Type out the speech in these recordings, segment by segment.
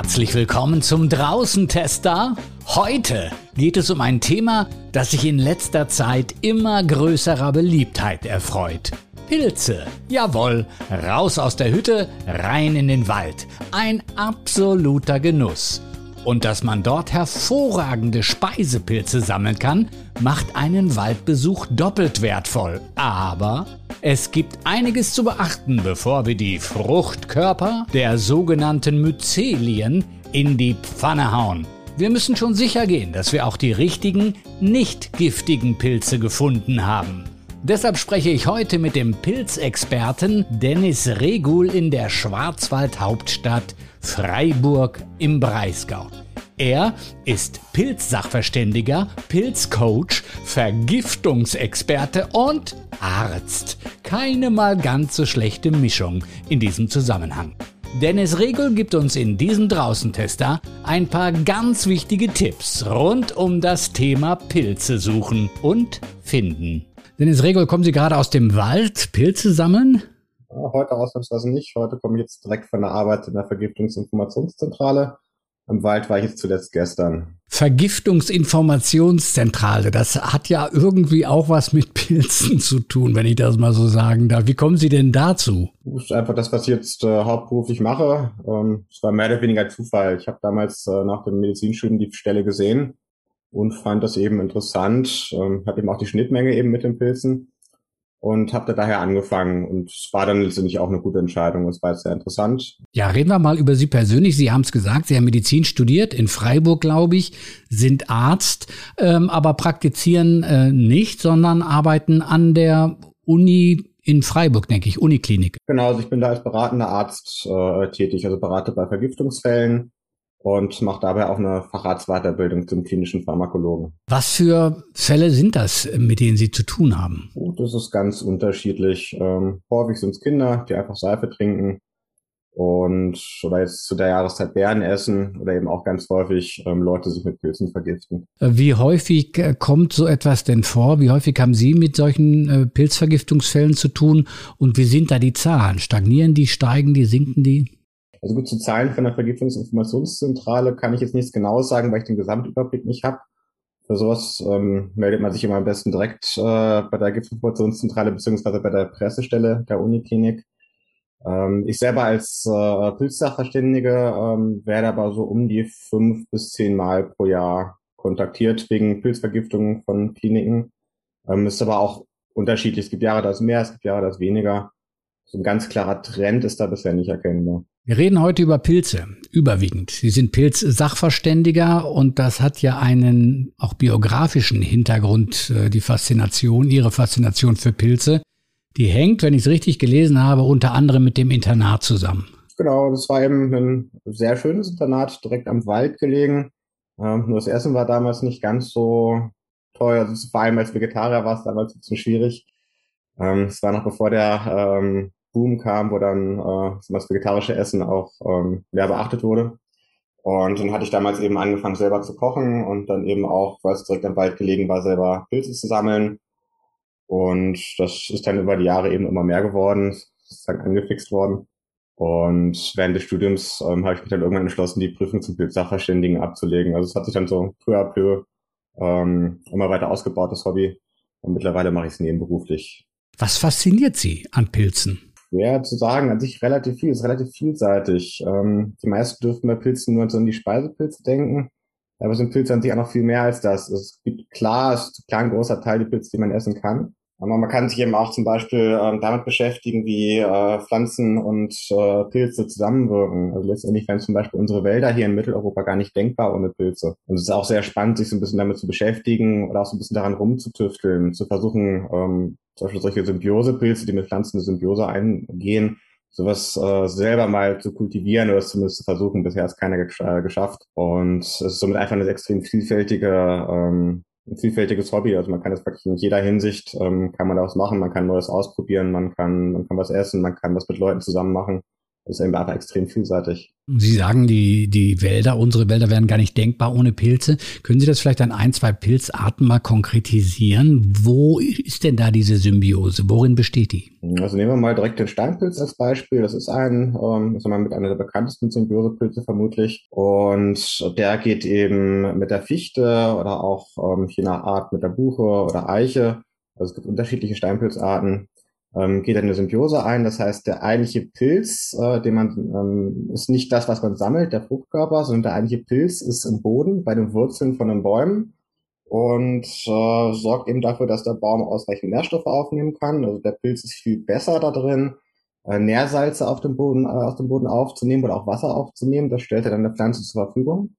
Herzlich willkommen zum Draußentester. Heute geht es um ein Thema, das sich in letzter Zeit immer größerer Beliebtheit erfreut. Pilze. Jawohl, raus aus der Hütte, rein in den Wald. Ein absoluter Genuss. Und dass man dort hervorragende Speisepilze sammeln kann, macht einen Waldbesuch doppelt wertvoll. Aber es gibt einiges zu beachten, bevor wir die Fruchtkörper der sogenannten Myzelien in die Pfanne hauen. Wir müssen schon sicher gehen, dass wir auch die richtigen, nicht giftigen Pilze gefunden haben. Deshalb spreche ich heute mit dem Pilzexperten Dennis Regul in der Schwarzwaldhauptstadt Freiburg im Breisgau. Er ist Pilzsachverständiger, Pilzcoach, Vergiftungsexperte und Arzt. Keine mal ganz so schlechte Mischung in diesem Zusammenhang. Dennis Regel gibt uns in diesem Draußentester ein paar ganz wichtige Tipps rund um das Thema Pilze suchen und finden. Dennis Regel, kommen Sie gerade aus dem Wald Pilze sammeln? Heute ausnahmsweise nicht. Heute komme ich jetzt direkt von der Arbeit in der Vergiftungsinformationszentrale. Im Wald war ich jetzt zuletzt gestern. Vergiftungsinformationszentrale, das hat ja irgendwie auch was mit Pilzen zu tun, wenn ich das mal so sagen darf. Wie kommen Sie denn dazu? Das ist einfach das, was ich jetzt äh, hauptberuflich mache. Ähm, es war mehr oder weniger Zufall. Ich habe damals äh, nach dem Medizinstudium die Stelle gesehen und fand das eben interessant. Ähm, hat eben auch die Schnittmenge eben mit den Pilzen und habe da daher angefangen und es war dann letztendlich auch eine gute Entscheidung. Es war sehr interessant. Ja, reden wir mal über Sie persönlich. Sie haben es gesagt, Sie haben Medizin studiert in Freiburg, glaube ich, sind Arzt, ähm, aber praktizieren äh, nicht, sondern arbeiten an der Uni in Freiburg, denke ich, Uniklinik. Genau, also ich bin da als beratender Arzt äh, tätig, also berate bei Vergiftungsfällen und mache dabei auch eine Facharztweiterbildung zum klinischen Pharmakologen. Was für Fälle sind das, mit denen Sie zu tun haben? Das ist ganz unterschiedlich. Ähm, häufig sind es Kinder, die einfach Seife trinken und oder jetzt zu der Jahreszeit Beeren essen oder eben auch ganz häufig ähm, Leute sich mit Pilzen vergiften. Wie häufig äh, kommt so etwas denn vor? Wie häufig haben Sie mit solchen äh, Pilzvergiftungsfällen zu tun und wie sind da die Zahlen? Stagnieren die, steigen die, sinken die? Also gut, zu Zahlen von der Vergiftungsinformationszentrale kann ich jetzt nichts Genaues sagen, weil ich den Gesamtüberblick nicht habe. Für sowas ähm, meldet man sich immer am besten direkt äh, bei der Giftinformationszentrale beziehungsweise bei der Pressestelle der Uniklinik. Ähm, ich selber als äh, Pilzsachverständige ähm, werde aber so um die fünf bis zehn Mal pro Jahr kontaktiert wegen Pilzvergiftungen von Kliniken. Ähm, ist aber auch unterschiedlich. Es gibt Jahre, da ist mehr, es gibt Jahre, da ist weniger. So ein ganz klarer Trend ist da bisher nicht erkennbar. Wir reden heute über Pilze, überwiegend. Sie sind Pilzsachverständiger und das hat ja einen auch biografischen Hintergrund, äh, die Faszination, Ihre Faszination für Pilze. Die hängt, wenn ich es richtig gelesen habe, unter anderem mit dem Internat zusammen. Genau, das war eben ein sehr schönes Internat, direkt am Wald gelegen. Ähm, nur das Essen war damals nicht ganz so teuer. Also vor allem als Vegetarier war es damals ein bisschen schwierig. Ähm, es war noch bevor der ähm, Boom kam, wo dann äh, das vegetarische Essen auch ähm, mehr beachtet wurde. Und dann hatte ich damals eben angefangen, selber zu kochen und dann eben auch, weil es direkt am Wald gelegen war, selber Pilze zu sammeln. Und das ist dann über die Jahre eben immer mehr geworden, ist dann angefixt worden. Und während des Studiums ähm, habe ich mich dann irgendwann entschlossen, die Prüfung zum Pilzsachverständigen abzulegen. Also es hat sich dann so peu à peu ähm, immer weiter ausgebaut, das Hobby. Und mittlerweile mache ich es nebenberuflich. Was fasziniert Sie an Pilzen? Schwer zu sagen. An sich relativ viel, ist relativ vielseitig. Ähm, die meisten dürften bei Pilzen nur an die Speisepilze denken. Aber es sind Pilze an sich auch noch viel mehr als das. Es gibt klar, es ist klar ein großer Teil die Pilze, die man essen kann. Aber man kann sich eben auch zum Beispiel ähm, damit beschäftigen, wie äh, Pflanzen und äh, Pilze zusammenwirken. Also letztendlich wären zum Beispiel unsere Wälder hier in Mitteleuropa gar nicht denkbar ohne Pilze. Und es ist auch sehr spannend, sich so ein bisschen damit zu beschäftigen oder auch so ein bisschen daran rumzutüfteln, zu versuchen, ähm, zum Beispiel solche Symbiosepilze, die mit Pflanzen eine Symbiose eingehen, sowas äh, selber mal zu kultivieren oder zumindest zu versuchen. Bisher hat es keiner gesch äh, geschafft. Und es ist somit einfach eine extrem vielfältige ähm, ein vielfältiges Hobby. Also man kann es wirklich in jeder Hinsicht, ähm, kann man da was machen, man kann Neues ausprobieren, man kann, man kann was essen, man kann was mit Leuten zusammen machen. Das ist eben einfach extrem vielseitig. Sie sagen, die, die Wälder, unsere Wälder wären gar nicht denkbar ohne Pilze. Können Sie das vielleicht an ein, zwei Pilzarten mal konkretisieren? Wo ist denn da diese Symbiose? Worin besteht die? Also nehmen wir mal direkt den Steinpilz als Beispiel. Das ist ein, ähm, ist mal mit einer der bekanntesten Symbiosepilze vermutlich. Und der geht eben mit der Fichte oder auch ähm, je nach Art mit der Buche oder Eiche. Also es gibt unterschiedliche Steinpilzarten ähm, geht eine Symbiose ein. Das heißt, der eigentliche Pilz, äh, den man ähm, ist nicht das, was man sammelt, der Fruchtkörper, sondern der eigentliche Pilz ist im Boden bei den Wurzeln von den Bäumen und äh, sorgt eben dafür, dass der Baum ausreichend Nährstoffe aufnehmen kann. Also der Pilz ist viel besser da drin, äh, Nährsalze auf dem Boden, äh, aus dem Boden aufzunehmen oder auch Wasser aufzunehmen. Das stellt er dann der Pflanze zur Verfügung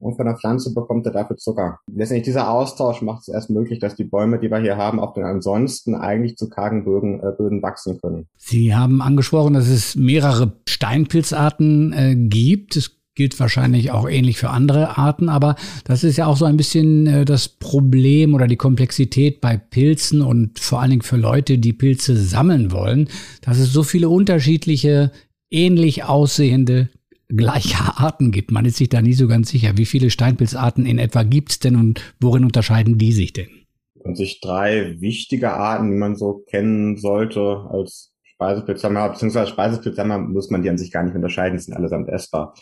und von der Pflanze bekommt er dafür Zucker. Letztendlich dieser Austausch macht es erst möglich, dass die Bäume, die wir hier haben, auf den ansonsten eigentlich zu kargen Böden, äh, Böden wachsen können. Sie haben angesprochen, dass es mehrere Steinpilzarten äh, gibt. Es gilt wahrscheinlich auch ähnlich für andere Arten, aber das ist ja auch so ein bisschen äh, das Problem oder die Komplexität bei Pilzen und vor allen Dingen für Leute, die Pilze sammeln wollen, dass es so viele unterschiedliche ähnlich aussehende gleicher Arten gibt. Man ist sich da nie so ganz sicher. Wie viele Steinpilzarten in etwa gibt es denn und worin unterscheiden die sich denn? Und sich drei wichtige Arten, die man so kennen sollte als Speisepilzhammer, beziehungsweise Speisepilzhammer muss man die an sich gar nicht unterscheiden, sind allesamt essbar.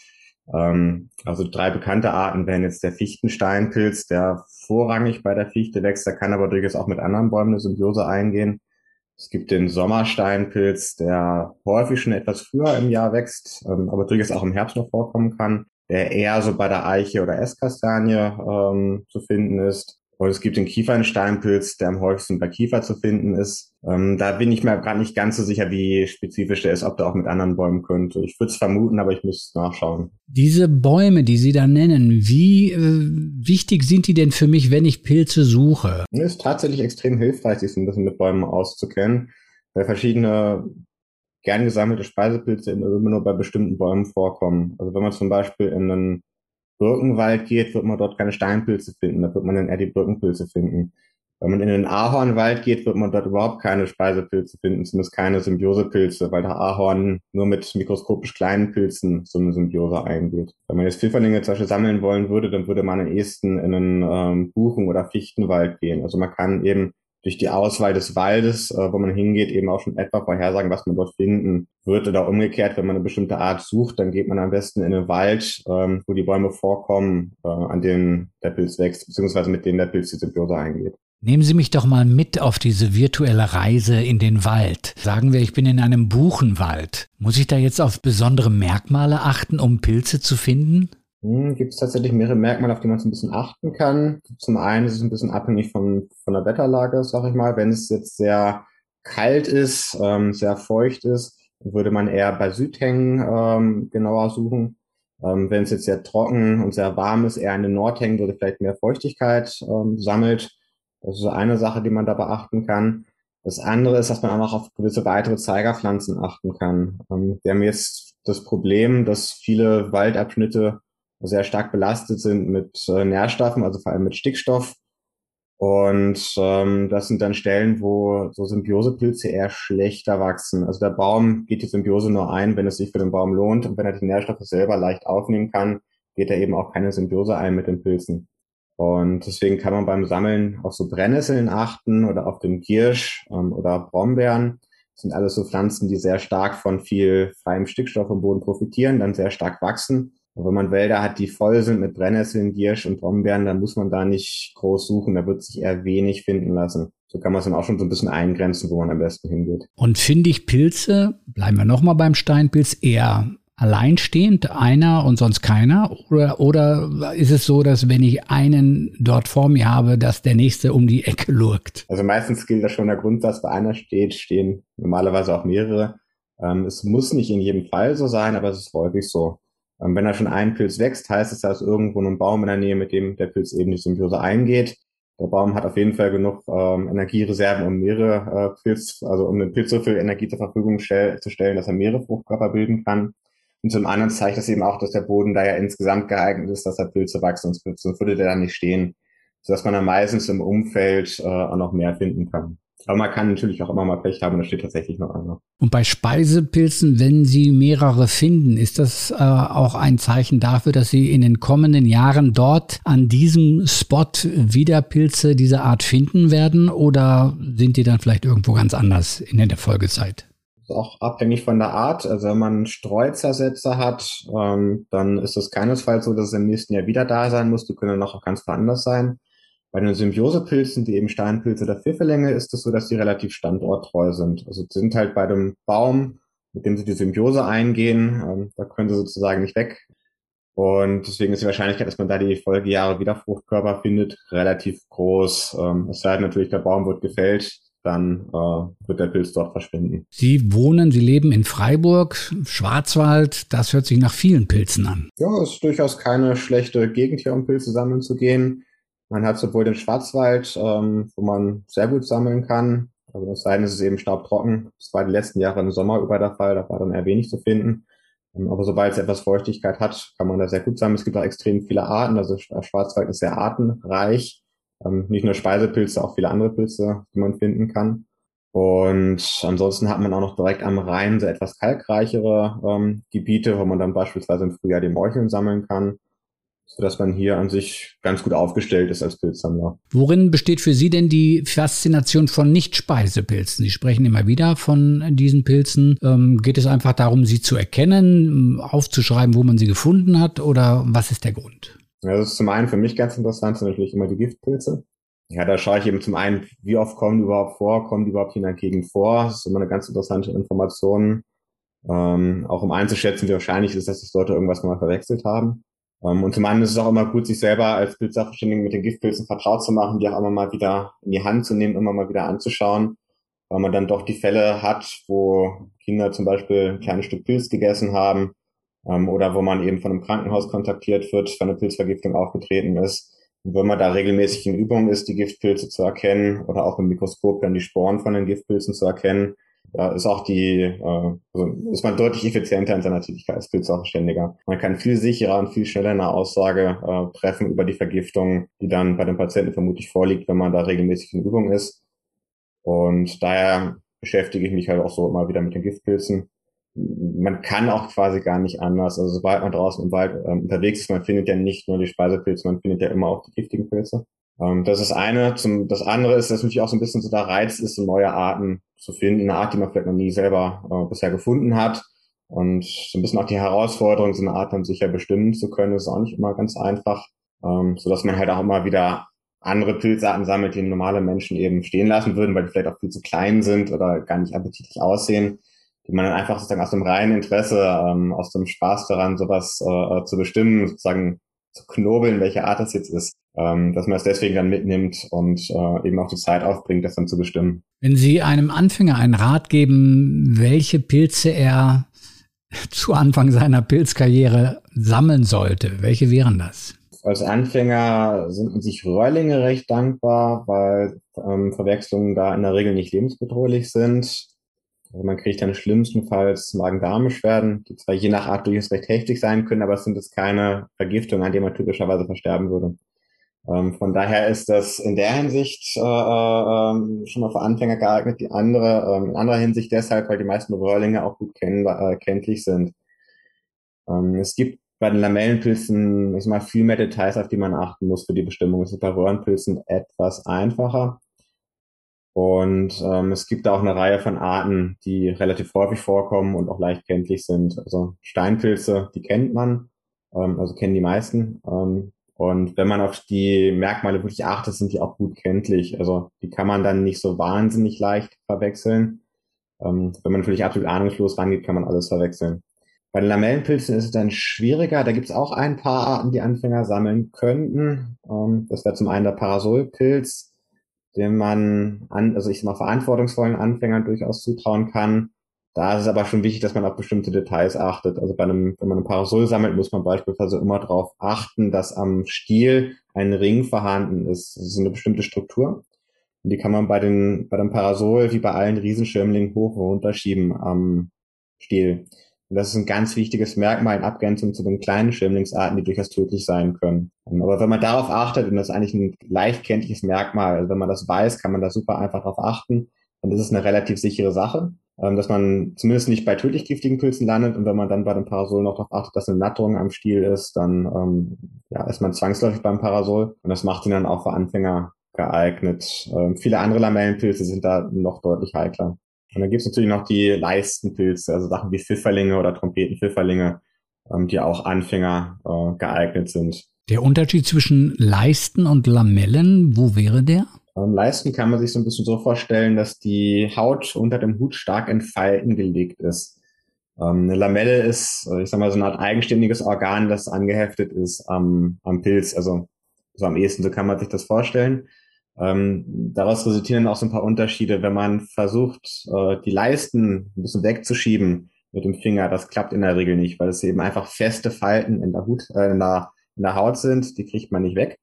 Ähm, also drei bekannte Arten wären jetzt der Fichtensteinpilz, der vorrangig bei der Fichte wächst, der kann aber durchaus auch mit anderen Bäumen eine Symbiose eingehen. Es gibt den Sommersteinpilz, der häufig schon etwas früher im Jahr wächst, ähm, aber durchaus auch im Herbst noch vorkommen kann, der eher so bei der Eiche oder Esskastanie ähm, zu finden ist. Und es gibt den Kiefernsteinpilz, der am häufigsten bei Kiefer zu finden ist. Ähm, da bin ich mir gerade nicht ganz so sicher, wie spezifisch der ist, ob der auch mit anderen Bäumen könnte. Ich würde es vermuten, aber ich müsste nachschauen. Diese Bäume, die Sie da nennen, wie äh, wichtig sind die denn für mich, wenn ich Pilze suche? Es ist tatsächlich extrem hilfreich, sich ein bisschen mit Bäumen auszukennen, weil verschiedene gern gesammelte Speisepilze immer nur bei bestimmten Bäumen vorkommen. Also wenn man zum Beispiel in einen Birkenwald geht, wird man dort keine Steinpilze finden, da wird man dann eher die Birkenpilze finden. Wenn man in den Ahornwald geht, wird man dort überhaupt keine Speisepilze finden, zumindest keine Symbiosepilze, weil der Ahorn nur mit mikroskopisch kleinen Pilzen so eine Symbiose eingeht. Wenn man jetzt Pfifferlinge zum Beispiel sammeln wollen würde, dann würde man am ehesten in einen ähm, Buchen- oder Fichtenwald gehen. Also man kann eben durch die Auswahl des Waldes, äh, wo man hingeht, eben auch schon etwa vorhersagen, was man dort finden wird. Oder umgekehrt, wenn man eine bestimmte Art sucht, dann geht man am besten in den Wald, ähm, wo die Bäume vorkommen, äh, an denen der Pilz wächst, beziehungsweise mit denen der Pilz die Symbiose eingeht. Nehmen Sie mich doch mal mit auf diese virtuelle Reise in den Wald. Sagen wir, ich bin in einem Buchenwald. Muss ich da jetzt auf besondere Merkmale achten, um Pilze zu finden? Hm, Gibt es tatsächlich mehrere Merkmale, auf die man so ein bisschen achten kann. Zum einen ist es ein bisschen abhängig von, von der Wetterlage, sag ich mal. Wenn es jetzt sehr kalt ist, ähm, sehr feucht ist, würde man eher bei Südhängen ähm, genauer suchen. Ähm, wenn es jetzt sehr trocken und sehr warm ist, eher an den Nordhängen, wo vielleicht mehr Feuchtigkeit ähm, sammelt. Das ist eine Sache, die man da beachten kann. Das andere ist, dass man auch noch auf gewisse weitere Zeigerpflanzen achten kann. Ähm, wir haben jetzt das Problem, dass viele Waldabschnitte sehr stark belastet sind mit äh, Nährstoffen, also vor allem mit Stickstoff. Und ähm, das sind dann Stellen, wo so Symbiosepilze eher schlechter wachsen. Also der Baum geht die Symbiose nur ein, wenn es sich für den Baum lohnt. Und wenn er die Nährstoffe selber leicht aufnehmen kann, geht er eben auch keine Symbiose ein mit den Pilzen. Und deswegen kann man beim Sammeln auf so Brennnesseln achten oder auf den Giersch ähm, oder Brombeeren. Das sind alles so Pflanzen, die sehr stark von viel freiem Stickstoff im Boden profitieren, dann sehr stark wachsen und wenn man Wälder hat, die voll sind mit Brennnesseln, Giersch und Brombeeren, dann muss man da nicht groß suchen, da wird sich eher wenig finden lassen. So kann man es dann auch schon so ein bisschen eingrenzen, wo man am besten hingeht. Und finde ich Pilze, bleiben wir nochmal beim Steinpilz, eher alleinstehend, einer und sonst keiner? Oder, oder ist es so, dass wenn ich einen dort vor mir habe, dass der nächste um die Ecke lurkt? Also meistens gilt da schon der Grundsatz, bei einer steht, stehen normalerweise auch mehrere. Ähm, es muss nicht in jedem Fall so sein, aber es ist häufig so. Ähm, wenn da schon ein Pilz wächst, heißt es, da ist irgendwo ein Baum in der Nähe, mit dem der Pilz eben die Symbiose eingeht. Der Baum hat auf jeden Fall genug ähm, Energiereserven, um mehrere äh, Pilz, also um den Pilz so viel Energie zur Verfügung stell, zu stellen, dass er mehrere Fruchtkörper bilden kann. Und zum anderen zeigt das eben auch, dass der Boden da ja insgesamt geeignet ist, dass da Pilze wachsen, sonst würde der dann nicht stehen, sodass man dann meistens im Umfeld äh, auch noch mehr finden kann. Aber man kann natürlich auch immer mal Pech haben, da steht tatsächlich noch einer. Und bei Speisepilzen, wenn Sie mehrere finden, ist das äh, auch ein Zeichen dafür, dass Sie in den kommenden Jahren dort an diesem Spot wieder Pilze dieser Art finden werden? Oder sind die dann vielleicht irgendwo ganz anders in der Folgezeit? auch abhängig von der Art. Also wenn man Streuzersätze hat, ähm, dann ist es keinesfalls so, dass es im nächsten Jahr wieder da sein muss. Die können dann auch ganz woanders sein. Bei den Symbiosepilzen, die eben Steinpilze oder Pfifferlinge, ist es so, dass die relativ standorttreu sind. Also sie sind halt bei dem Baum, mit dem sie die Symbiose eingehen, ähm, da können sie sozusagen nicht weg. Und deswegen ist die Wahrscheinlichkeit, dass man da die Folgejahre wieder Fruchtkörper findet, relativ groß. Ähm, es sei denn natürlich, der Baum wird gefällt, dann äh, wird der Pilz dort verschwinden. Sie wohnen, Sie leben in Freiburg, Schwarzwald, das hört sich nach vielen Pilzen an. Ja, es ist durchaus keine schlechte Gegend hier, um Pilze sammeln zu gehen. Man hat sowohl den Schwarzwald, ähm, wo man sehr gut sammeln kann. Also das sei denn, es ist eben staubtrocken. Das war die letzten Jahre im Sommer über der Fall, da war dann eher wenig zu finden. Ähm, aber sobald es etwas Feuchtigkeit hat, kann man da sehr gut sammeln. Es gibt auch extrem viele Arten. Also der Schwarzwald ist sehr artenreich. Ähm, nicht nur Speisepilze, auch viele andere Pilze, die man finden kann. Und ansonsten hat man auch noch direkt am Rhein so etwas kalkreichere ähm, Gebiete, wo man dann beispielsweise im Frühjahr die Morcheln sammeln kann sodass man hier an sich ganz gut aufgestellt ist als Pilzsammler. Worin besteht für Sie denn die Faszination von Nicht-Speisepilzen? Sie sprechen immer wieder von diesen Pilzen. Ähm, geht es einfach darum, sie zu erkennen, aufzuschreiben, wo man sie gefunden hat oder was ist der Grund? Ja, das ist zum einen für mich ganz interessant, sind natürlich immer die Giftpilze. Ja, da schaue ich eben zum einen, wie oft kommen die überhaupt vor, kommen die überhaupt hier in der Gegend vor. Das ist immer eine ganz interessante Information, ähm, auch um einzuschätzen, wie wahrscheinlich ist, dass das Leute irgendwas mal verwechselt haben. Ähm, und zum anderen ist es auch immer gut, sich selber als Pilzsachverständigen mit den Giftpilzen vertraut zu machen, die auch immer mal wieder in die Hand zu nehmen, immer mal wieder anzuschauen, weil man dann doch die Fälle hat, wo Kinder zum Beispiel ein kleines Stück Pilz gegessen haben ähm, oder wo man eben von einem Krankenhaus kontaktiert wird, wenn eine Pilzvergiftung aufgetreten ist. Und wenn man da regelmäßig in Übung ist, die Giftpilze zu erkennen oder auch im Mikroskop dann die Sporen von den Giftpilzen zu erkennen, da ist auch die, äh, also ist man deutlich effizienter in seiner Tätigkeit als Pilzsachverständiger. Man kann viel sicherer und viel schneller eine Aussage äh, treffen über die Vergiftung, die dann bei dem Patienten vermutlich vorliegt, wenn man da regelmäßig in Übung ist. Und daher beschäftige ich mich halt auch so immer wieder mit den Giftpilzen. Man kann auch quasi gar nicht anders. Also sobald man draußen im Wald äh, unterwegs ist, man findet ja nicht nur die Speisepilze, man findet ja immer auch die giftigen Pilze. Ähm, das ist eine. Zum, das andere ist, dass natürlich auch so ein bisschen so der Reiz ist, so neue Arten zu finden, eine Art, die man vielleicht noch nie selber äh, bisher gefunden hat. Und so ein bisschen auch die Herausforderung, so eine Art dann sicher bestimmen zu können, ist auch nicht immer ganz einfach. Ähm, so dass man halt auch immer wieder andere Pilzarten sammelt, die normale Menschen eben stehen lassen würden, weil die vielleicht auch viel zu klein sind oder gar nicht appetitlich aussehen, die man dann einfach sozusagen aus dem reinen Interesse, ähm, aus dem Spaß daran, sowas äh, zu bestimmen, sozusagen zu knobeln, welche Art das jetzt ist, ähm, dass man es deswegen dann mitnimmt und äh, eben auch die Zeit aufbringt, das dann zu bestimmen. Wenn Sie einem Anfänger einen Rat geben, welche Pilze er zu Anfang seiner Pilzkarriere sammeln sollte, welche wären das? Als Anfänger sind sich Röhrlinge recht dankbar, weil ähm, Verwechslungen da in der Regel nicht lebensbedrohlich sind. Also man kriegt dann schlimmstenfalls Magen-Darm-Beschwerden, die zwar je nach Art durchaus recht heftig sein können, aber es sind jetzt keine Vergiftungen, an denen man typischerweise versterben würde. Ähm, von daher ist das in der Hinsicht äh, äh, schon mal für Anfänger geeignet. Die andere, ähm, in anderer Hinsicht deshalb, weil die meisten Röhrlinge auch gut kenn äh, kenntlich sind. Ähm, es gibt bei den Lamellenpilzen, ich sag mal, viel mehr Details, auf die man achten muss für die Bestimmung. Es ist bei Röhrenpilzen etwas einfacher. Und ähm, es gibt auch eine Reihe von Arten, die relativ häufig vorkommen und auch leicht kenntlich sind. Also Steinpilze, die kennt man, ähm, also kennen die meisten. Ähm, und wenn man auf die Merkmale wirklich achtet, sind die auch gut kenntlich. Also die kann man dann nicht so wahnsinnig leicht verwechseln. Ähm, wenn man natürlich absolut ahnungslos rangeht, kann man alles verwechseln. Bei den Lamellenpilzen ist es dann schwieriger. Da gibt es auch ein paar Arten, die Anfänger sammeln könnten. Ähm, das wäre zum einen der Parasolpilz dem man an, also ich sag mal, verantwortungsvollen Anfängern durchaus zutrauen kann. Da ist es aber schon wichtig, dass man auf bestimmte Details achtet. Also bei einem, wenn man ein Parasol sammelt, muss man beispielsweise immer darauf achten, dass am Stiel ein Ring vorhanden ist. Das ist eine bestimmte Struktur. Und die kann man bei den, bei dem Parasol wie bei allen Riesenschirmlingen hoch und runter schieben am Stiel. Und das ist ein ganz wichtiges Merkmal in Abgrenzung zu den kleinen Schwämmlingsarten, die durchaus tödlich sein können. Aber wenn man darauf achtet, und das ist eigentlich ein leicht kenntliches Merkmal, also wenn man das weiß, kann man da super einfach darauf achten. Das ist eine relativ sichere Sache, dass man zumindest nicht bei tödlich giftigen Pilzen landet. Und wenn man dann bei dem Parasol noch darauf achtet, dass eine Natterung am Stiel ist, dann ähm, ja, ist man zwangsläufig beim Parasol. Und das macht ihn dann auch für Anfänger geeignet. Ähm, viele andere Lamellenpilze sind da noch deutlich heikler. Und dann gibt es natürlich noch die Leistenpilze, also Sachen wie Pfifferlinge oder Trompetenpfifferlinge, ähm, die auch Anfänger äh, geeignet sind. Der Unterschied zwischen Leisten und Lamellen, wo wäre der? Ähm, Leisten kann man sich so ein bisschen so vorstellen, dass die Haut unter dem Hut stark in Falten gelegt ist. Ähm, eine Lamelle ist, äh, ich sag mal, so eine Art eigenständiges Organ, das angeheftet ist am, am Pilz. Also so am ehesten, so kann man sich das vorstellen. Ähm, daraus resultieren auch so ein paar Unterschiede, wenn man versucht, äh, die Leisten ein bisschen wegzuschieben mit dem Finger. Das klappt in der Regel nicht, weil es eben einfach feste Falten in der, Hut, äh, in der, in der Haut sind. Die kriegt man nicht weg.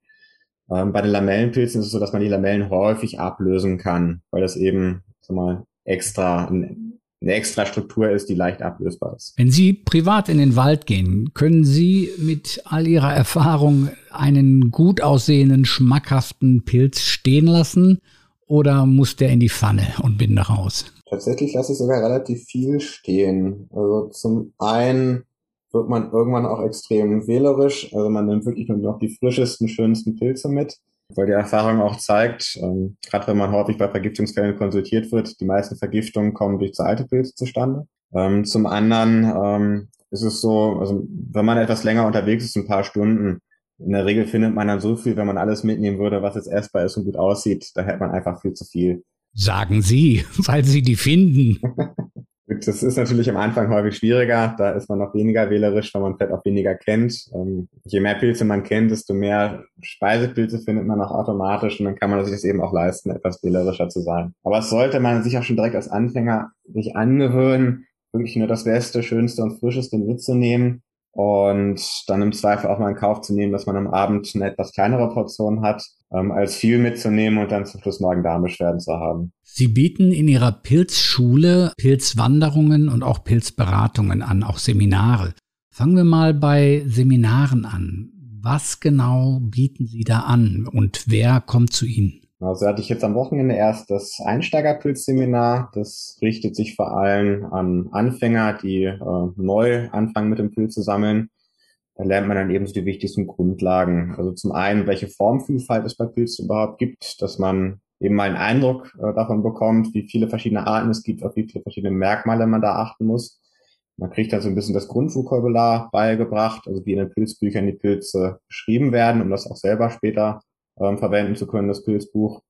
Ähm, bei den Lamellenpilzen ist es so, dass man die Lamellen häufig ablösen kann, weil das eben sag mal, extra ein eine extra Struktur ist, die leicht ablösbar ist. Wenn Sie privat in den Wald gehen, können Sie mit all Ihrer Erfahrung einen gut aussehenden, schmackhaften Pilz stehen lassen oder muss der in die Pfanne und bin nach Haus? Tatsächlich lasse ich sogar relativ viel stehen. Also zum einen wird man irgendwann auch extrem wählerisch. Also man nimmt wirklich nur noch die frischesten, schönsten Pilze mit weil die Erfahrung auch zeigt, ähm, gerade wenn man häufig bei Vergiftungsfällen konsultiert wird, die meisten Vergiftungen kommen durch zu alte Pilze zustande. Ähm, zum anderen ähm, ist es so, also wenn man etwas länger unterwegs ist, ein paar Stunden, in der Regel findet man dann so viel, wenn man alles mitnehmen würde, was jetzt essbar ist und gut aussieht, da hätte man einfach viel zu viel. Sagen Sie, weil Sie die finden. Das ist natürlich am Anfang häufig schwieriger. Da ist man noch weniger wählerisch, weil man vielleicht auch weniger kennt. Ähm, je mehr Pilze man kennt, desto mehr Speisepilze findet man auch automatisch und dann kann man sich das eben auch leisten, etwas wählerischer zu sein. Aber es sollte man sich auch schon direkt als Anfänger sich angewöhnen, wirklich nur das Beste, Schönste und Frischeste mitzunehmen und dann im Zweifel auch mal in Kauf zu nehmen, dass man am Abend eine etwas kleinere Portion hat, ähm, als viel mitzunehmen und dann zum Schluss Magen-Darm-Beschwerden zu haben. Sie bieten in Ihrer Pilzschule Pilzwanderungen und auch Pilzberatungen an, auch Seminare. Fangen wir mal bei Seminaren an. Was genau bieten Sie da an und wer kommt zu Ihnen? Also hatte ich jetzt am Wochenende erst das Einsteigerpilzseminar. Das richtet sich vor allem an Anfänger, die äh, neu anfangen mit dem Pilz zu sammeln. Da lernt man dann eben so die wichtigsten Grundlagen. Also zum einen, welche Formvielfalt es bei Pilzen überhaupt gibt, dass man eben mal einen Eindruck äh, davon bekommt, wie viele verschiedene Arten es gibt, auf wie viele verschiedene Merkmale man da achten muss. Man kriegt dann so ein bisschen das Grundvokabular beigebracht, also wie in den Pilzbüchern die Pilze beschrieben werden, um das auch selber später ähm, verwenden zu können, das Pilzbuch.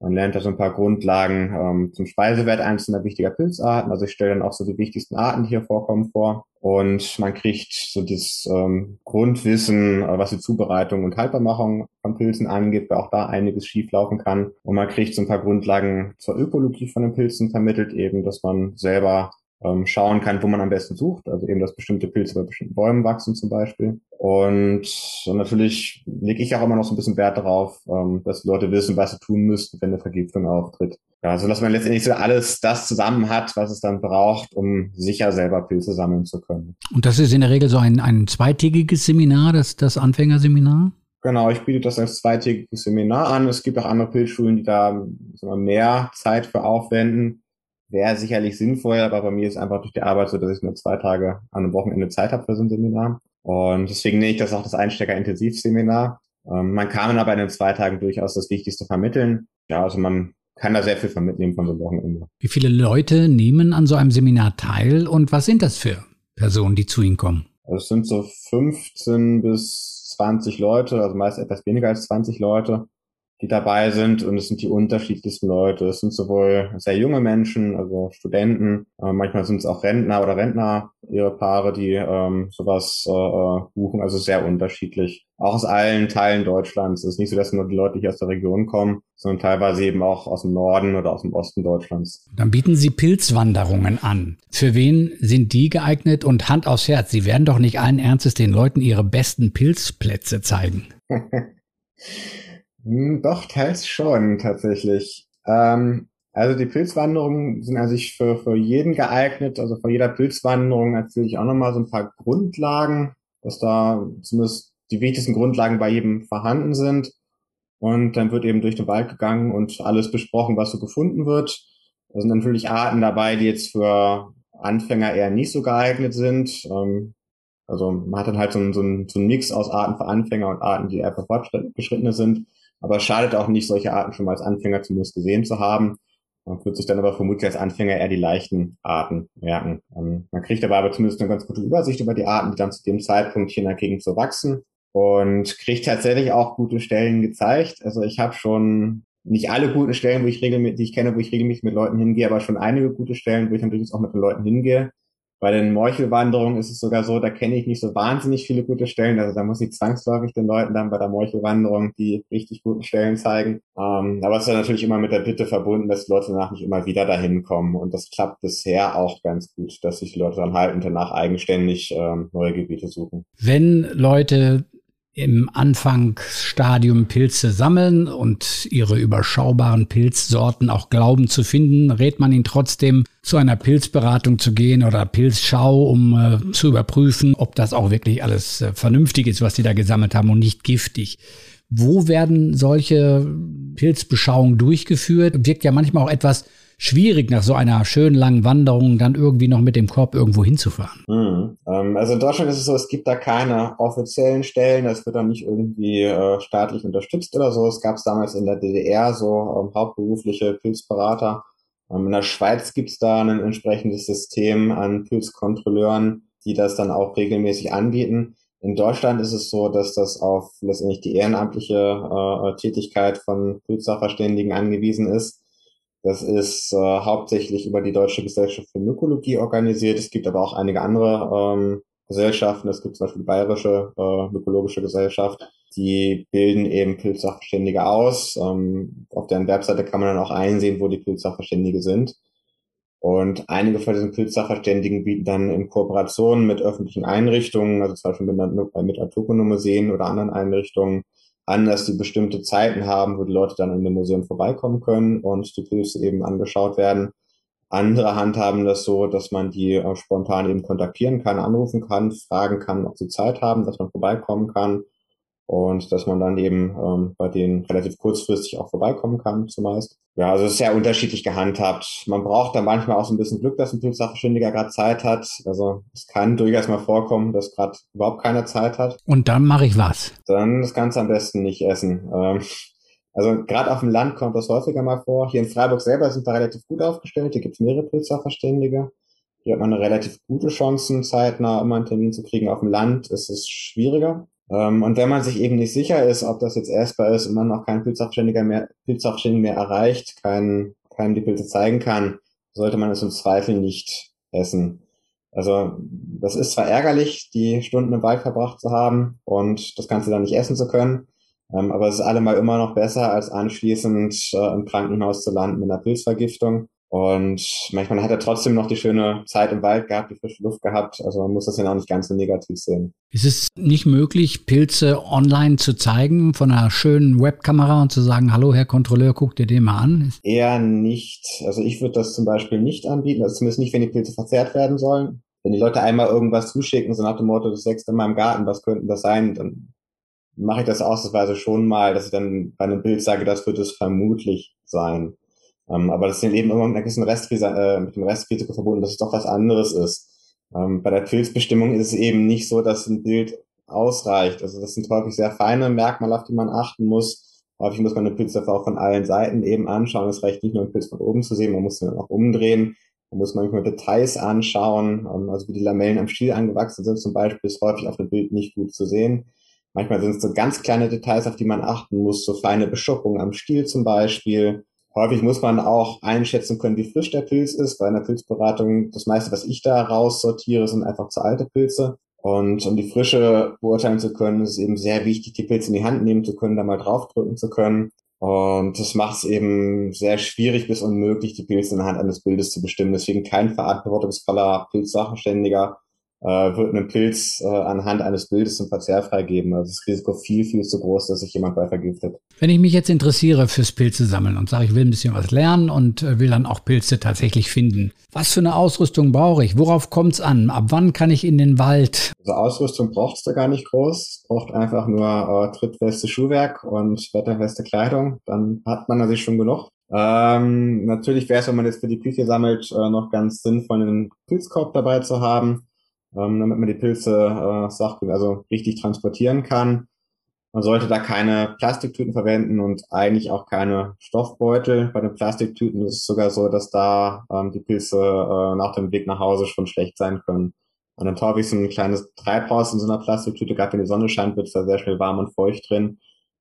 Man lernt da so ein paar Grundlagen ähm, zum Speisewert einzelner wichtiger Pilzarten. Also ich stelle dann auch so die wichtigsten Arten, die hier vorkommen, vor. Und man kriegt so das ähm, Grundwissen, äh, was die Zubereitung und Haltbarmachung von Pilzen angeht, weil auch da einiges schieflaufen kann. Und man kriegt so ein paar Grundlagen zur Ökologie von den Pilzen vermittelt, eben, dass man selber ähm, schauen kann, wo man am besten sucht. Also eben, dass bestimmte Pilze bei bestimmten Bäumen wachsen zum Beispiel. Und natürlich lege ich auch immer noch so ein bisschen Wert darauf, ähm, dass Leute wissen, was sie tun müssten, wenn eine Vergiftung auftritt. Ja, also dass man letztendlich so alles das zusammen hat, was es dann braucht, um sicher selber Pilze sammeln zu können. Und das ist in der Regel so ein, ein zweitägiges Seminar, das, das Anfängerseminar? Genau, ich biete das als zweitägiges Seminar an. Es gibt auch andere Pilzschulen, die da mehr Zeit für aufwenden wäre sicherlich sinnvoll, aber bei mir ist einfach durch die Arbeit so, dass ich nur zwei Tage an einem Wochenende Zeit habe für so ein Seminar. Und deswegen nehme ich das auch das Einstecker-Intensivseminar. Ähm, man kann aber in den zwei Tagen durchaus das Wichtigste vermitteln. Ja, also man kann da sehr viel von mitnehmen von so einem Wochenende. Wie viele Leute nehmen an so einem Seminar teil und was sind das für Personen, die zu Ihnen kommen? Also es sind so 15 bis 20 Leute, also meist etwas weniger als 20 Leute die dabei sind und es sind die unterschiedlichsten Leute. Es sind sowohl sehr junge Menschen, also Studenten, äh, manchmal sind es auch Rentner oder Rentner, ihre Paare, die ähm, sowas äh, äh, buchen, also sehr unterschiedlich. Auch aus allen Teilen Deutschlands. Es ist nicht so, dass nur die Leute hier aus der Region kommen, sondern teilweise eben auch aus dem Norden oder aus dem Osten Deutschlands. Dann bieten Sie Pilzwanderungen an. Für wen sind die geeignet und Hand aufs Herz? Sie werden doch nicht allen Ernstes den Leuten ihre besten Pilzplätze zeigen. Hm, doch, teils schon, tatsächlich. Ähm, Also die Pilzwanderungen sind an sich für, für jeden geeignet. Also vor jeder Pilzwanderung erzähle ich auch nochmal so ein paar Grundlagen, dass da zumindest die wichtigsten Grundlagen bei jedem vorhanden sind. Und dann wird eben durch den Wald gegangen und alles besprochen, was so gefunden wird. Da sind natürlich Arten dabei, die jetzt für Anfänger eher nicht so geeignet sind. Ähm, also man hat dann halt so einen, so, einen, so einen Mix aus Arten für Anfänger und Arten, die eher für Fortgeschrittene sind. Aber es schadet auch nicht, solche Arten schon mal als Anfänger zumindest gesehen zu haben. Man wird sich dann aber vermutlich als Anfänger eher die leichten Arten merken. Ähm, man kriegt aber, aber zumindest eine ganz gute Übersicht über die Arten, die dann zu dem Zeitpunkt hier in der Gegend so wachsen und kriegt tatsächlich auch gute Stellen gezeigt. Also ich habe schon nicht alle guten Stellen, wo ich regelmäßig, die ich kenne, wo ich regelmäßig mit Leuten hingehe, aber schon einige gute Stellen, wo ich natürlich auch mit den Leuten hingehe. Bei den Meuchelwanderungen ist es sogar so, da kenne ich nicht so wahnsinnig viele gute Stellen. Also da muss ich zwangsläufig den Leuten dann bei der Meuchelwanderung die richtig guten Stellen zeigen. Ähm, aber es ist natürlich immer mit der Bitte verbunden, dass die Leute danach nicht immer wieder dahin kommen. Und das klappt bisher auch ganz gut, dass sich die Leute dann halten und danach eigenständig ähm, neue Gebiete suchen. Wenn Leute im Anfangsstadium Pilze sammeln und ihre überschaubaren Pilzsorten auch glauben zu finden, rät man ihnen trotzdem zu einer Pilzberatung zu gehen oder Pilzschau, um äh, zu überprüfen, ob das auch wirklich alles äh, vernünftig ist, was sie da gesammelt haben und nicht giftig. Wo werden solche Pilzbeschauungen durchgeführt? Wirkt ja manchmal auch etwas schwierig, nach so einer schönen langen Wanderung dann irgendwie noch mit dem Korb irgendwo hinzufahren. Mhm. Ähm, also in Deutschland ist es so, es gibt da keine offiziellen Stellen, das wird dann nicht irgendwie äh, staatlich unterstützt oder so. Es gab es damals in der DDR so ähm, hauptberufliche Pilzberater. Ähm, in der Schweiz gibt es da ein entsprechendes System an Pilzkontrolleuren, die das dann auch regelmäßig anbieten. In Deutschland ist es so, dass das auf letztendlich die ehrenamtliche äh, Tätigkeit von Pilzsachverständigen angewiesen ist. Das ist äh, hauptsächlich über die Deutsche Gesellschaft für Mykologie organisiert. Es gibt aber auch einige andere ähm, Gesellschaften. Es gibt zum Beispiel die Bayerische äh, Mykologische Gesellschaft. Die bilden eben Pilzsachverständige aus. Ähm, auf deren Webseite kann man dann auch einsehen, wo die Pilzsachverständige sind. Und einige von diesen Pilzsachverständigen bieten dann in Kooperation mit öffentlichen Einrichtungen, also zum Beispiel mit, mit Artokono-Museen oder anderen Einrichtungen, an, dass die bestimmte Zeiten haben, wo die Leute dann in dem Museum vorbeikommen können und die Pilze eben angeschaut werden. Andere handhaben das so, dass man die äh, spontan eben kontaktieren kann, anrufen kann, fragen kann, ob sie Zeit haben, dass man vorbeikommen kann und dass man dann eben ähm, bei denen relativ kurzfristig auch vorbeikommen kann zumeist. Ja, also es ist sehr unterschiedlich gehandhabt. Man braucht da manchmal auch so ein bisschen Glück, dass ein Pilzsachverständiger gerade Zeit hat. Also es kann durchaus mal vorkommen, dass gerade überhaupt keiner Zeit hat. Und dann mache ich was? Dann das Ganze am besten nicht essen. Ähm, also gerade auf dem Land kommt das häufiger mal vor. Hier in Freiburg selber sind wir relativ gut aufgestellt. Hier gibt es mehrere Pilzsachverständige. Hier hat man eine relativ gute Chancen, zeitnah immer einen Termin zu kriegen. Auf dem Land ist es schwieriger. Ähm, und wenn man sich eben nicht sicher ist, ob das jetzt essbar ist und man noch keinen Pilzsachständiger mehr, Pilzsachständigen mehr erreicht, keinen, keinem die Pilze zeigen kann, sollte man es im Zweifel nicht essen. Also das ist zwar ärgerlich, die Stunden im Wald verbracht zu haben und das Ganze dann nicht essen zu können, ähm, aber es ist allemal immer noch besser, als anschließend äh, im Krankenhaus zu landen mit einer Pilzvergiftung. Und manchmal hat er trotzdem noch die schöne Zeit im Wald gehabt, die frische Luft gehabt. Also man muss das ja auch nicht ganz so negativ sehen. Ist es nicht möglich, Pilze online zu zeigen von einer schönen Webkamera und zu sagen, hallo Herr Kontrolleur, guck dir den mal an? Eher nicht. Also ich würde das zum Beispiel nicht anbieten, also zumindest nicht, wenn die Pilze verzehrt werden sollen. Wenn die Leute einmal irgendwas zuschicken, so nach dem Motto, das wächst in meinem Garten, was könnten das sein, dann mache ich das ausnahmsweise schon mal, dass ich dann bei einem Bild sage, das wird es vermutlich sein. Ähm, aber das ist eben immer mit einer gewissen Restrisiko, äh, mit dem Restrisiko verbunden, dass es doch was anderes ist. Ähm, bei der Pilzbestimmung ist es eben nicht so, dass ein Bild ausreicht. Also das sind häufig sehr feine Merkmale, auf die man achten muss. Häufig muss man den Pilz auch von allen Seiten eben anschauen. Es reicht nicht nur, einen Pilz von oben zu sehen, man muss ihn auch umdrehen. Man muss manchmal Details anschauen, ähm, also wie die Lamellen am Stiel angewachsen sind zum Beispiel, ist häufig auf dem Bild nicht gut zu sehen. Manchmal sind es so ganz kleine Details, auf die man achten muss, so feine Beschuppungen am Stiel zum Beispiel. Häufig muss man auch einschätzen können, wie frisch der Pilz ist. Bei einer Pilzberatung, das meiste, was ich da raussortiere, sind einfach zu alte Pilze. Und um die Frische beurteilen zu können, ist es eben sehr wichtig, die Pilze in die Hand nehmen zu können, da mal draufdrücken zu können. Und das macht es eben sehr schwierig bis unmöglich, die Pilze in der Hand eines Bildes zu bestimmen. Deswegen kein verantwortungsvoller Pilzsachverständiger äh, wird ein Pilz äh, anhand eines Bildes zum Verzehr freigeben. Also das Risiko viel, viel zu groß, dass sich jemand bei vergiftet. Wenn ich mich jetzt interessiere fürs Pilze sammeln und sage, ich will ein bisschen was lernen und äh, will dann auch Pilze tatsächlich finden, was für eine Ausrüstung brauche ich? Worauf kommt es an? Ab wann kann ich in den Wald? Also Ausrüstung braucht es da gar nicht groß. Braucht einfach nur äh, trittfeste Schuhwerk und wetterfeste Kleidung. Dann hat man natürlich schon genug. Ähm, natürlich wäre es, wenn man jetzt für die Küche sammelt, äh, noch ganz sinnvoll, einen Pilzkorb dabei zu haben ähm, damit man die Pilze äh, Sachen, also richtig transportieren kann. Man sollte da keine Plastiktüten verwenden und eigentlich auch keine Stoffbeutel. Bei den Plastiktüten ist es sogar so, dass da ähm, die Pilze äh, nach dem Weg nach Hause schon schlecht sein können. Und dann taufe ich so ein kleines Treibhaus in so einer Plastiktüte, gerade wenn die Sonne scheint, wird es da sehr schnell warm und feucht drin.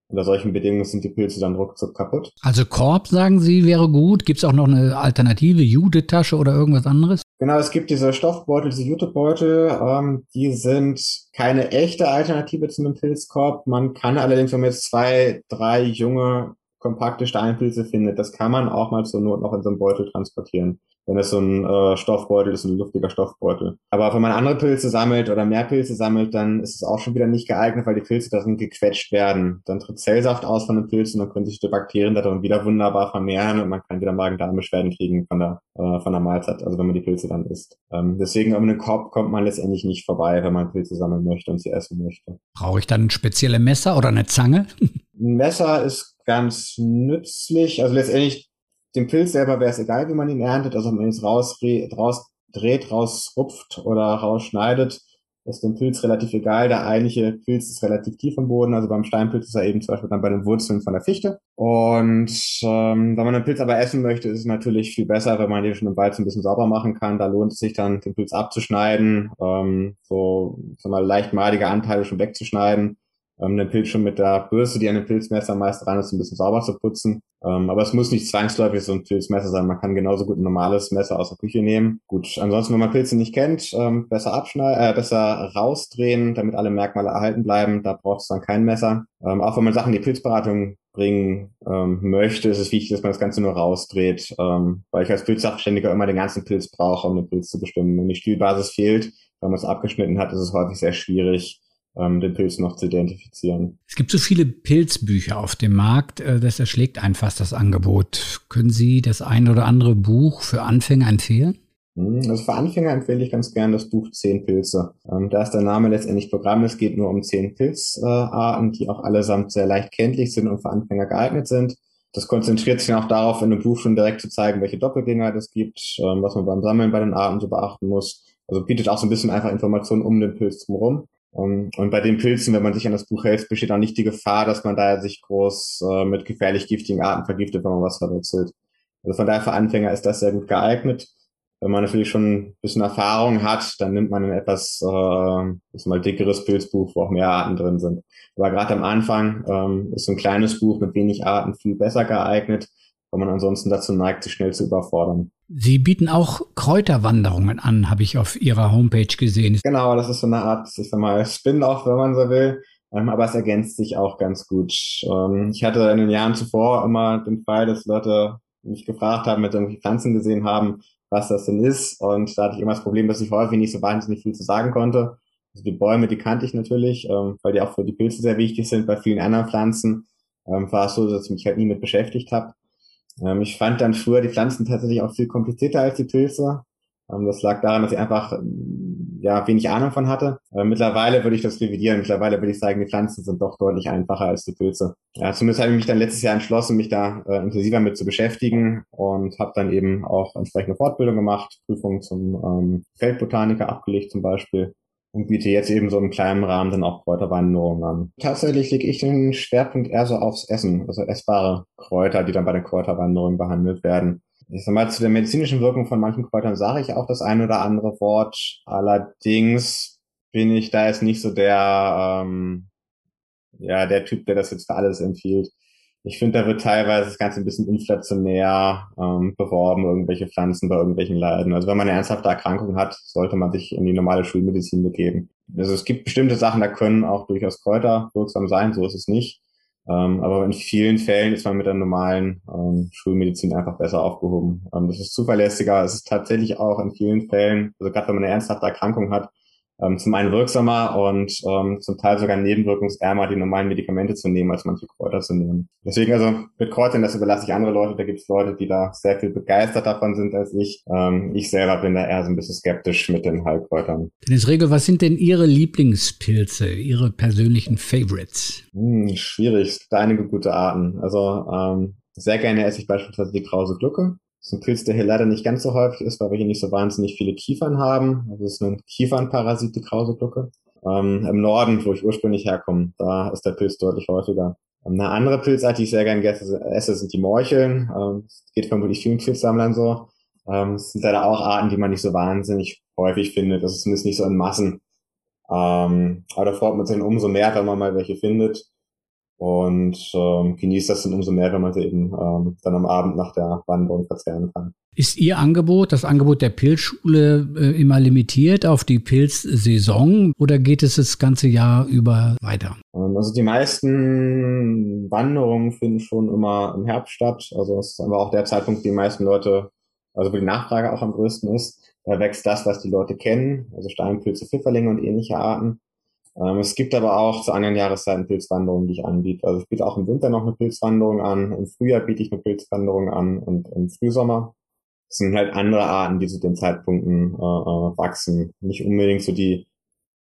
Unter solchen Bedingungen sind die Pilze dann ruckzuck kaputt. Also Korb, sagen Sie, wäre gut. Gibt es auch noch eine Alternative, Judetasche oder irgendwas anderes? Genau, es gibt diese Stoffbeutel, diese Jutebeutel. Ähm, die sind keine echte Alternative zu einem Pilzkorb. Man kann allerdings, wenn man jetzt zwei, drei junge, kompakte Steinpilze findet, das kann man auch mal zur Not noch in so einem Beutel transportieren wenn es so ein äh, Stoffbeutel ist, ein luftiger Stoffbeutel. Aber wenn man andere Pilze sammelt oder mehr Pilze sammelt, dann ist es auch schon wieder nicht geeignet, weil die Pilze darin gequetscht werden. Dann tritt Zellsaft aus von den Pilzen und dann können sich die Bakterien darin wieder wunderbar vermehren und man kann wieder Magen-Darm-Beschwerden kriegen von der, äh, von der Mahlzeit, also wenn man die Pilze dann isst. Ähm, deswegen um den Korb kommt man letztendlich nicht vorbei, wenn man Pilze sammeln möchte und sie essen möchte. Brauche ich dann ein spezielles Messer oder eine Zange? ein Messer ist ganz nützlich. Also letztendlich dem Pilz selber wäre es egal, wie man ihn erntet, also ob man ihn raus, raus dreht, rausrupft oder rausschneidet, ist dem Pilz relativ egal. Der eigentliche Pilz ist relativ tief im Boden, also beim Steinpilz ist er eben zum Beispiel dann bei den Wurzeln von der Fichte. Und ähm, wenn man den Pilz aber essen möchte, ist es natürlich viel besser, wenn man den schon im Wald so ein bisschen sauber machen kann. Da lohnt es sich dann, den Pilz abzuschneiden, ähm, so, mal leicht madige Anteile schon wegzuschneiden ähm, den Pilz schon mit der Bürste, die an dem Pilzmesser meist dran ist, ein bisschen sauber zu putzen. Ähm, aber es muss nicht zwangsläufig so ein Pilzmesser sein. Man kann genauso gut ein normales Messer aus der Küche nehmen. Gut, ansonsten, wenn man Pilze nicht kennt, ähm, besser abschneiden, äh, besser rausdrehen, damit alle Merkmale erhalten bleiben. Da braucht es dann kein Messer. Ähm, auch wenn man Sachen in die Pilzberatung bringen ähm, möchte, ist es wichtig, dass man das Ganze nur rausdreht, ähm, weil ich als Pilzsachverständiger immer den ganzen Pilz brauche, um den Pilz zu bestimmen. Wenn die Stielbasis fehlt, wenn man es abgeschnitten hat, ist es häufig sehr schwierig, ähm, den Pilz noch zu identifizieren. Es gibt so viele Pilzbücher auf dem Markt, äh, das erschlägt einen fast das Angebot. Können Sie das ein oder andere Buch für Anfänger empfehlen? Hm, also für Anfänger empfehle ich ganz gern das Buch Zehn Pilze. Ähm, da ist der Name letztendlich Programm. Es geht nur um zehn Pilzarten, die auch allesamt sehr leicht kenntlich sind und für Anfänger geeignet sind. Das konzentriert sich auch darauf, in dem Buch schon direkt zu zeigen, welche Doppelgänger es gibt, ähm, was man beim Sammeln bei den Arten so beachten muss. Also bietet auch so ein bisschen einfach Informationen um den Pilz drumherum. Um, und bei den Pilzen, wenn man sich an das Buch hält, besteht auch nicht die Gefahr, dass man da sich groß äh, mit gefährlich giftigen Arten vergiftet, wenn man was verwechselt. Also von daher für Anfänger ist das sehr gut geeignet. Wenn man natürlich schon ein bisschen Erfahrung hat, dann nimmt man ein etwas äh, mal dickeres Pilzbuch, wo auch mehr Arten drin sind. Aber gerade am Anfang ähm, ist so ein kleines Buch mit wenig Arten viel besser geeignet, weil man ansonsten dazu neigt, sich schnell zu überfordern. Sie bieten auch Kräuterwanderungen an, habe ich auf Ihrer Homepage gesehen. Genau, das ist so eine Art, ich sag mal, Spin-off, wenn man so will. Ähm, aber es ergänzt sich auch ganz gut. Ähm, ich hatte in den Jahren zuvor immer den Fall, dass Leute mich gefragt haben, mit irgendwie Pflanzen gesehen haben, was das denn ist. Und da hatte ich immer das Problem, dass ich häufig nicht so wahnsinnig viel zu sagen konnte. Also die Bäume, die kannte ich natürlich, ähm, weil die auch für die Pilze sehr wichtig sind. Bei vielen anderen Pflanzen war es so, dass ich mich halt nie mit beschäftigt habe. Ähm, ich fand dann früher die Pflanzen tatsächlich auch viel komplizierter als die Pilze. Ähm, das lag daran, dass ich einfach ähm, ja wenig Ahnung von hatte. Äh, mittlerweile würde ich das revidieren. Mittlerweile würde ich sagen, die Pflanzen sind doch deutlich einfacher als die Pilze. Ja, zumindest habe ich mich dann letztes Jahr entschlossen, mich da äh, intensiver mit zu beschäftigen und habe dann eben auch entsprechende Fortbildung gemacht, Prüfungen zum ähm, Feldbotaniker abgelegt zum Beispiel und biete jetzt eben so im kleinen Rahmen dann auch Kräuterwanderungen an. Tatsächlich lege ich den Schwerpunkt eher so aufs Essen, also essbare Kräuter, die dann bei den Kräuterwanderungen behandelt werden. Ich sag mal, zu der medizinischen Wirkung von manchen Kräutern sage ich auch das ein oder andere Wort. Allerdings bin ich da jetzt nicht so der, ähm, ja, der Typ, der das jetzt für alles empfiehlt. Ich finde, da wird teilweise das Ganze ein bisschen inflationär ähm, beworben, irgendwelche Pflanzen bei irgendwelchen Leiden. Also wenn man eine ernsthafte Erkrankung hat, sollte man sich in die normale Schulmedizin begeben. Also es gibt bestimmte Sachen, da können auch durchaus Kräuter wirksam sein, so ist es nicht. Ähm, aber in vielen Fällen ist man mit der normalen ähm, Schulmedizin einfach besser aufgehoben. Ähm, das ist zuverlässiger. Es ist tatsächlich auch in vielen Fällen, also gerade wenn man eine ernsthafte Erkrankung hat, ähm, zum einen wirksamer und ähm, zum Teil sogar nebenwirkungsärmer, die normalen Medikamente zu nehmen, als manche Kräuter zu nehmen. Deswegen also mit Kräutern, das überlasse ich andere Leute. Da gibt es Leute, die da sehr viel begeistert davon sind als ich. Ähm, ich selber bin da eher so ein bisschen skeptisch mit den Heilkräutern. Dennis Regel, was sind denn Ihre Lieblingspilze, Ihre persönlichen Favorites? Hm, schwierig. Einige gute Arten. Also ähm, sehr gerne esse ich beispielsweise die Krause Glucke. Das ist ein Pilz, der hier leider nicht ganz so häufig ist, weil wir hier nicht so wahnsinnig viele Kiefern haben. Also es ist ein Kiefernparasit, die Krauseglucke. Ähm, Im Norden, wo ich ursprünglich herkomme, da ist der Pilz deutlich häufiger. Ähm, eine andere Pilzart, die ich sehr gerne esse, sind die Morcheln. Ähm, das geht vermutlich vielen Pilzsammlern so. Ähm, es sind leider auch Arten, die man nicht so wahnsinnig häufig findet. Das ist zumindest nicht so in Massen. Ähm, aber da freut man sich umso mehr, wenn man mal welche findet und ähm, genießt das dann umso mehr, wenn man sie eben ähm, dann am Abend nach der Wanderung verzehren kann. Ist Ihr Angebot, das Angebot der Pilzschule, äh, immer limitiert auf die Pilzsaison oder geht es das ganze Jahr über weiter? Ähm, also die meisten Wanderungen finden schon immer im Herbst statt. Also es ist aber auch der Zeitpunkt, die meisten Leute, also wo die Nachfrage auch am größten ist. Da wächst das, was die Leute kennen, also Steinpilze, Pfifferlinge und ähnliche Arten. Ähm, es gibt aber auch zu anderen Jahreszeiten Pilzwanderungen, die ich anbiete. Also ich biete auch im Winter noch eine Pilzwanderung an, im Frühjahr biete ich eine Pilzwanderung an und im Frühsommer. Das sind halt andere Arten, die zu den Zeitpunkten äh, äh, wachsen. Nicht unbedingt so die,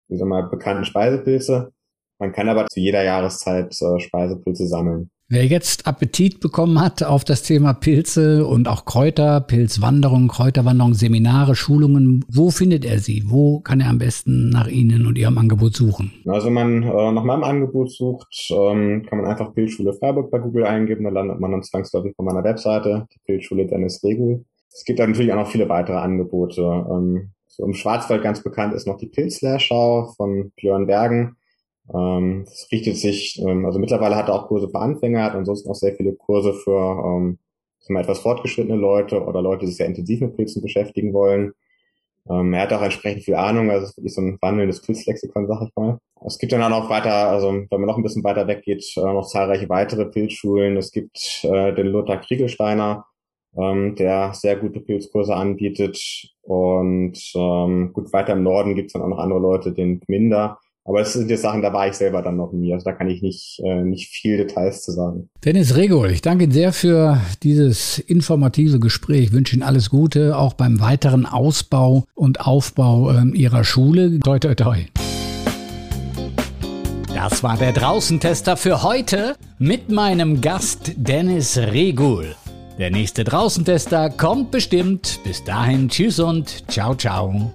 wie soll mal, bekannten Speisepilze. Man kann aber zu jeder Jahreszeit äh, Speisepilze sammeln. Wer jetzt Appetit bekommen hat auf das Thema Pilze und auch Kräuter, Pilzwanderung, Kräuterwanderung, Seminare, Schulungen, wo findet er sie? Wo kann er am besten nach Ihnen und Ihrem Angebot suchen? Also wenn man äh, nach meinem Angebot sucht, ähm, kann man einfach Pilzschule Freiburg bei Google eingeben, da landet man dann zwangsläufig von meiner Webseite, die Pilzschule Dennis Regel. Es gibt da natürlich auch noch viele weitere Angebote. Ähm, so im Schwarzwald ganz bekannt ist noch die Pilzlehrschau von Björn Bergen. Ähm, das richtet sich, ähm, also mittlerweile hat er auch Kurse für Anfänger, hat ansonsten auch sehr viele Kurse für ähm, etwas fortgeschrittene Leute oder Leute, die sich sehr intensiv mit Pilzen beschäftigen wollen. Ähm, er hat auch entsprechend viel Ahnung, also es ist wirklich so ein wandelndes Pilzlexikon, sag ich mal. Es gibt dann auch noch weiter, also wenn man noch ein bisschen weiter weggeht, äh, noch zahlreiche weitere Pilzschulen. Es gibt äh, den Lothar Kriegelsteiner, ähm, der sehr gute Pilzkurse anbietet. Und ähm, gut, weiter im Norden gibt es dann auch noch andere Leute, den Gminder, aber es sind jetzt Sachen, da war ich selber dann noch nie. Also da kann ich nicht, äh, nicht viel Details zu sagen. Dennis Regol, ich danke Ihnen sehr für dieses informative Gespräch. Ich wünsche Ihnen alles Gute, auch beim weiteren Ausbau und Aufbau äh, Ihrer Schule. Toi, toi, toi. Das war der Draußentester für heute mit meinem Gast Dennis Regul. Der nächste Draußentester kommt bestimmt. Bis dahin, tschüss und ciao, ciao.